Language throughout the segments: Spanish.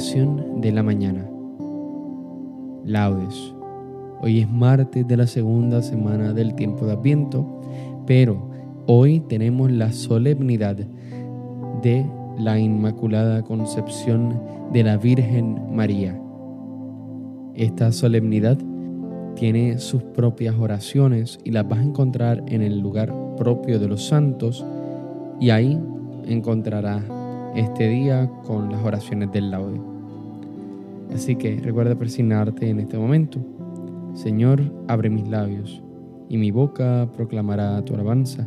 De la mañana. Laudes. Hoy es martes de la segunda semana del tiempo de Adviento, pero hoy tenemos la solemnidad de la Inmaculada Concepción de la Virgen María. Esta solemnidad tiene sus propias oraciones y las vas a encontrar en el lugar propio de los santos y ahí encontrarás este día con las oraciones del laude. Así que recuerda persignarte en este momento. Señor, abre mis labios y mi boca proclamará tu alabanza.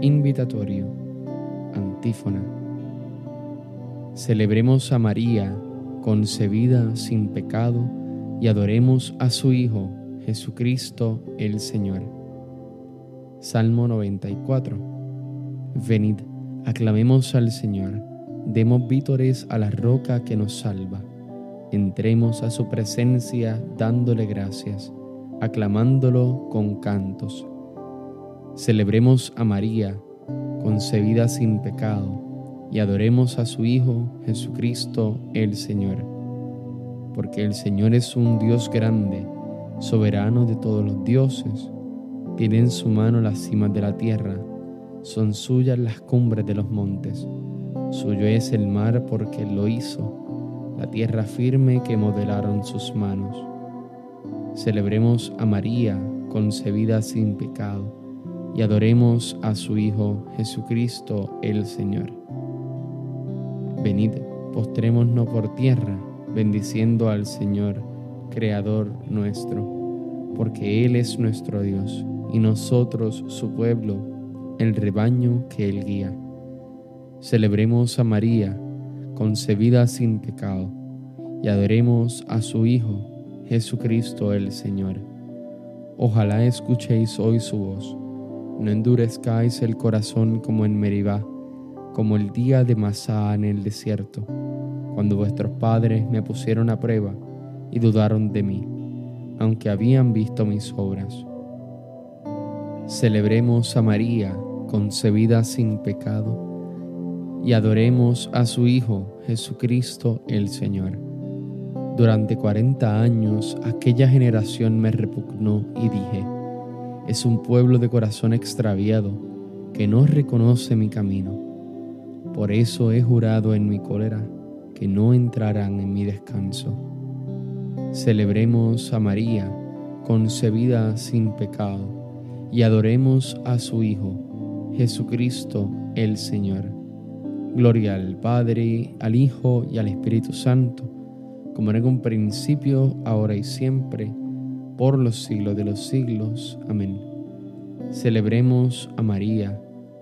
Invitatorio, antífona. Celebremos a María, concebida sin pecado, y adoremos a su Hijo, Jesucristo el Señor. Salmo 94. Venid Aclamemos al Señor, demos vítores a la roca que nos salva. Entremos a su presencia dándole gracias, aclamándolo con cantos. Celebremos a María, concebida sin pecado, y adoremos a su Hijo Jesucristo el Señor. Porque el Señor es un Dios grande, soberano de todos los dioses, tiene en su mano las cimas de la tierra son suyas las cumbres de los montes, suyo es el mar porque lo hizo, la tierra firme que modelaron sus manos. Celebremos a María, concebida sin pecado, y adoremos a su Hijo Jesucristo el Señor. Venid, postrémonos por tierra, bendiciendo al Señor, Creador nuestro, porque Él es nuestro Dios, y nosotros su pueblo el rebaño que Él guía. Celebremos a María, concebida sin pecado, y adoremos a su Hijo, Jesucristo el Señor. Ojalá escuchéis hoy su voz, no endurezcáis el corazón como en Meribá, como el día de Masá en el desierto, cuando vuestros padres me pusieron a prueba y dudaron de mí, aunque habían visto mis obras. Celebremos a María, concebida sin pecado, y adoremos a su Hijo Jesucristo el Señor. Durante cuarenta años aquella generación me repugnó y dije, es un pueblo de corazón extraviado que no reconoce mi camino. Por eso he jurado en mi cólera que no entrarán en mi descanso. Celebremos a María, concebida sin pecado, y adoremos a su Hijo Jesucristo el Señor. Gloria al Padre, al Hijo y al Espíritu Santo, como en un principio, ahora y siempre, por los siglos de los siglos. Amén. Celebremos a María,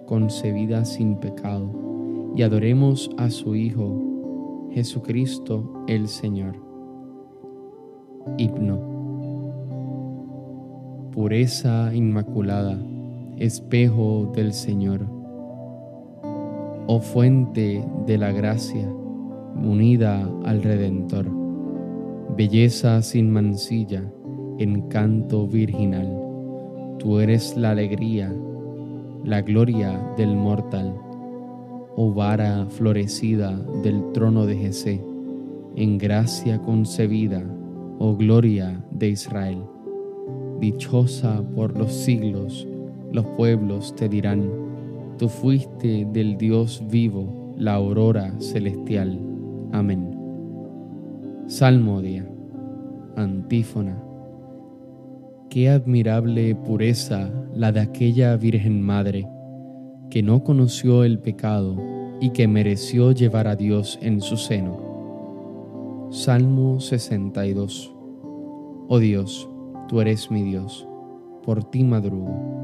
concebida sin pecado, y adoremos a su Hijo, Jesucristo el Señor. Himno. Pureza inmaculada espejo del Señor. Oh fuente de la gracia, unida al Redentor, belleza sin mancilla, encanto virginal, tú eres la alegría, la gloria del mortal, oh vara florecida del trono de Jesé, en gracia concebida, oh gloria de Israel, dichosa por los siglos, los pueblos te dirán, tú fuiste del Dios vivo, la aurora celestial. Amén. Salmodia, antífona. Qué admirable pureza la de aquella Virgen Madre, que no conoció el pecado y que mereció llevar a Dios en su seno. Salmo 62. Oh Dios, tú eres mi Dios, por ti madrugo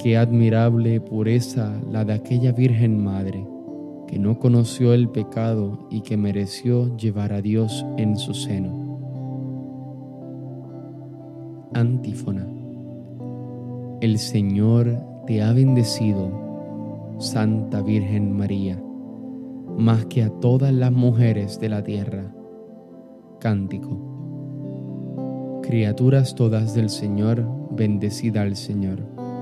Qué admirable pureza la de aquella Virgen Madre, que no conoció el pecado y que mereció llevar a Dios en su seno. Antífona. El Señor te ha bendecido, Santa Virgen María, más que a todas las mujeres de la tierra. Cántico. Criaturas todas del Señor, bendecida al Señor,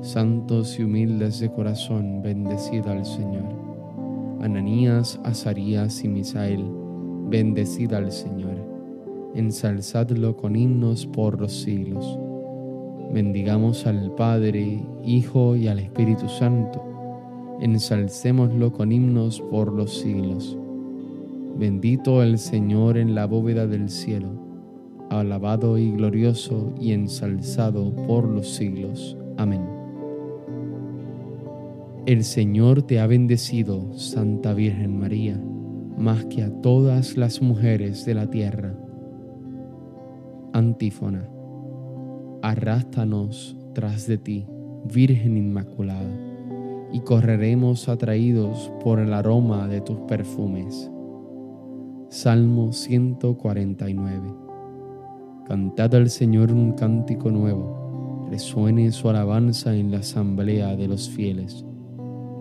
Santos y humildes de corazón, bendecida al Señor. Ananías, Azarías y Misael, bendecida al Señor. Ensalzadlo con himnos por los siglos. Bendigamos al Padre, Hijo y al Espíritu Santo. Ensalcémoslo con himnos por los siglos. Bendito el Señor en la bóveda del cielo alabado y glorioso y ensalzado por los siglos. Amén. El Señor te ha bendecido, Santa Virgen María, más que a todas las mujeres de la tierra. Antífona. Arrástanos tras de ti, Virgen Inmaculada, y correremos atraídos por el aroma de tus perfumes. Salmo 149 Cantad al Señor un cántico nuevo, resuene su alabanza en la asamblea de los fieles.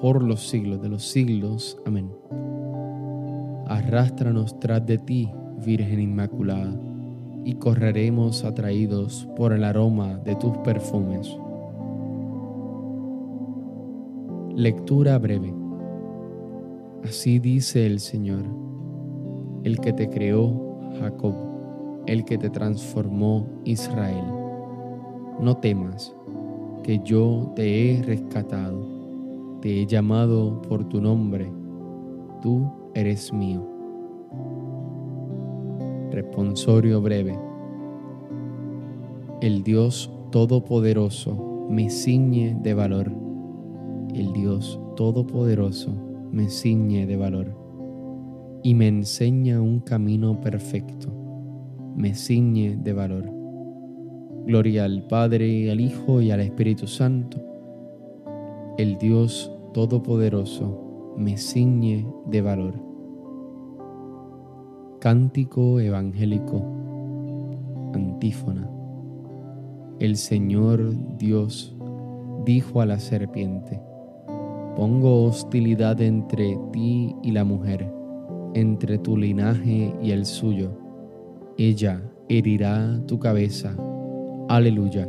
por los siglos de los siglos. Amén. Arrástranos tras de ti, Virgen Inmaculada, y correremos atraídos por el aroma de tus perfumes. Lectura breve. Así dice el Señor, el que te creó, Jacob el que te transformó Israel. No temas, que yo te he rescatado, te he llamado por tu nombre, tú eres mío. Responsorio breve. El Dios Todopoderoso me ciñe de valor. El Dios Todopoderoso me ciñe de valor y me enseña un camino perfecto. Me ciñe de valor. Gloria al Padre, al Hijo y al Espíritu Santo. El Dios Todopoderoso me ciñe de valor. Cántico Evangélico. Antífona. El Señor Dios dijo a la serpiente, Pongo hostilidad entre ti y la mujer, entre tu linaje y el suyo. Ella herirá tu cabeza. Aleluya.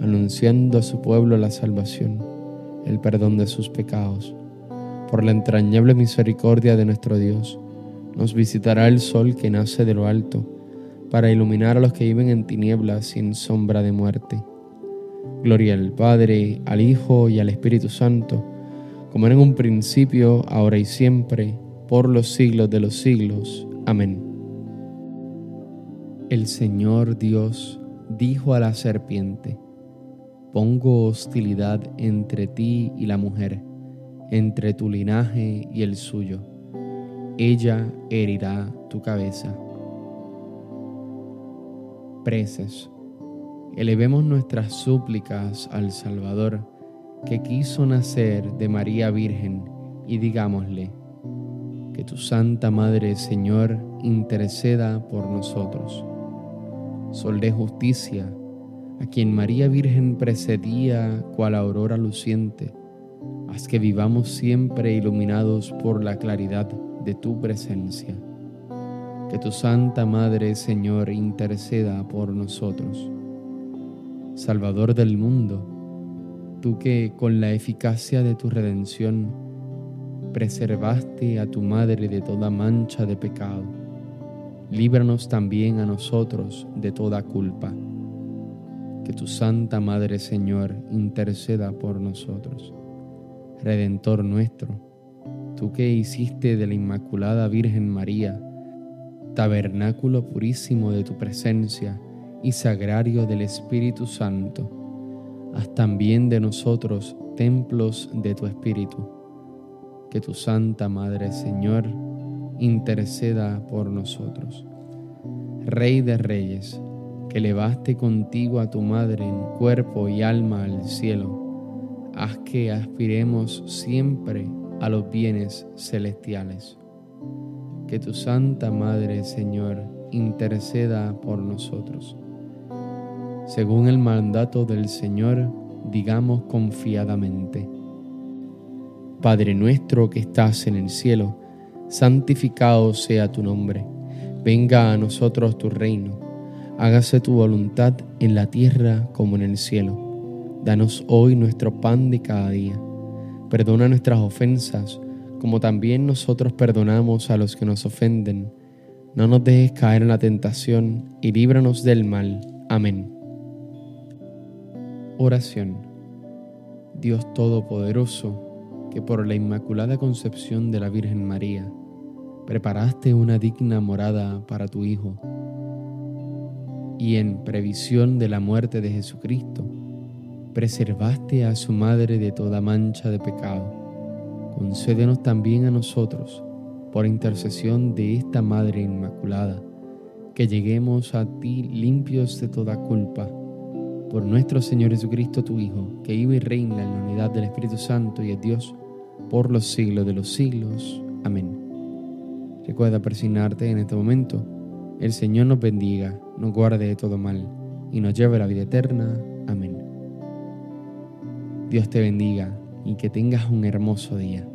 anunciando a su pueblo la salvación el perdón de sus pecados. Por la entrañable misericordia de nuestro Dios, nos visitará el sol que nace de lo alto, para iluminar a los que viven en tinieblas sin sombra de muerte. Gloria al Padre, al Hijo y al Espíritu Santo, como era en un principio, ahora y siempre, por los siglos de los siglos. Amén. El Señor Dios dijo a la serpiente, Pongo hostilidad entre ti y la mujer, entre tu linaje y el suyo. Ella herirá tu cabeza. Preces. Elevemos nuestras súplicas al Salvador, que quiso nacer de María Virgen, y digámosle, que tu Santa Madre, Señor, interceda por nosotros. Sol de justicia, a quien María Virgen precedía cual aurora luciente, haz que vivamos siempre iluminados por la claridad de tu presencia. Que tu Santa Madre, Señor, interceda por nosotros. Salvador del mundo, tú que con la eficacia de tu redención preservaste a tu Madre de toda mancha de pecado, líbranos también a nosotros de toda culpa que tu Santa Madre Señor interceda por nosotros. Redentor nuestro, tú que hiciste de la Inmaculada Virgen María, tabernáculo purísimo de tu presencia y sagrario del Espíritu Santo, haz también de nosotros templos de tu Espíritu. Que tu Santa Madre Señor interceda por nosotros. Rey de Reyes, que elevaste contigo a tu madre en cuerpo y alma al cielo, haz que aspiremos siempre a los bienes celestiales. Que tu Santa Madre, Señor, interceda por nosotros. Según el mandato del Señor, digamos confiadamente, Padre nuestro que estás en el cielo, santificado sea tu nombre, venga a nosotros tu reino hágase tu voluntad en la tierra como en el cielo. Danos hoy nuestro pan de cada día. Perdona nuestras ofensas, como también nosotros perdonamos a los que nos ofenden. No nos dejes caer en la tentación y líbranos del mal. Amén. Oración. Dios Todopoderoso, que por la Inmaculada Concepción de la Virgen María, preparaste una digna morada para tu Hijo, y en previsión de la muerte de Jesucristo, preservaste a su madre de toda mancha de pecado. Concédenos también a nosotros, por intercesión de esta Madre Inmaculada, que lleguemos a ti limpios de toda culpa. Por nuestro Señor Jesucristo, tu Hijo, que vive y reina en la unidad del Espíritu Santo y es Dios, por los siglos de los siglos. Amén. Recuerda persignarte en este momento. El Señor nos bendiga, nos guarde de todo mal y nos lleve a la vida eterna. Amén. Dios te bendiga y que tengas un hermoso día.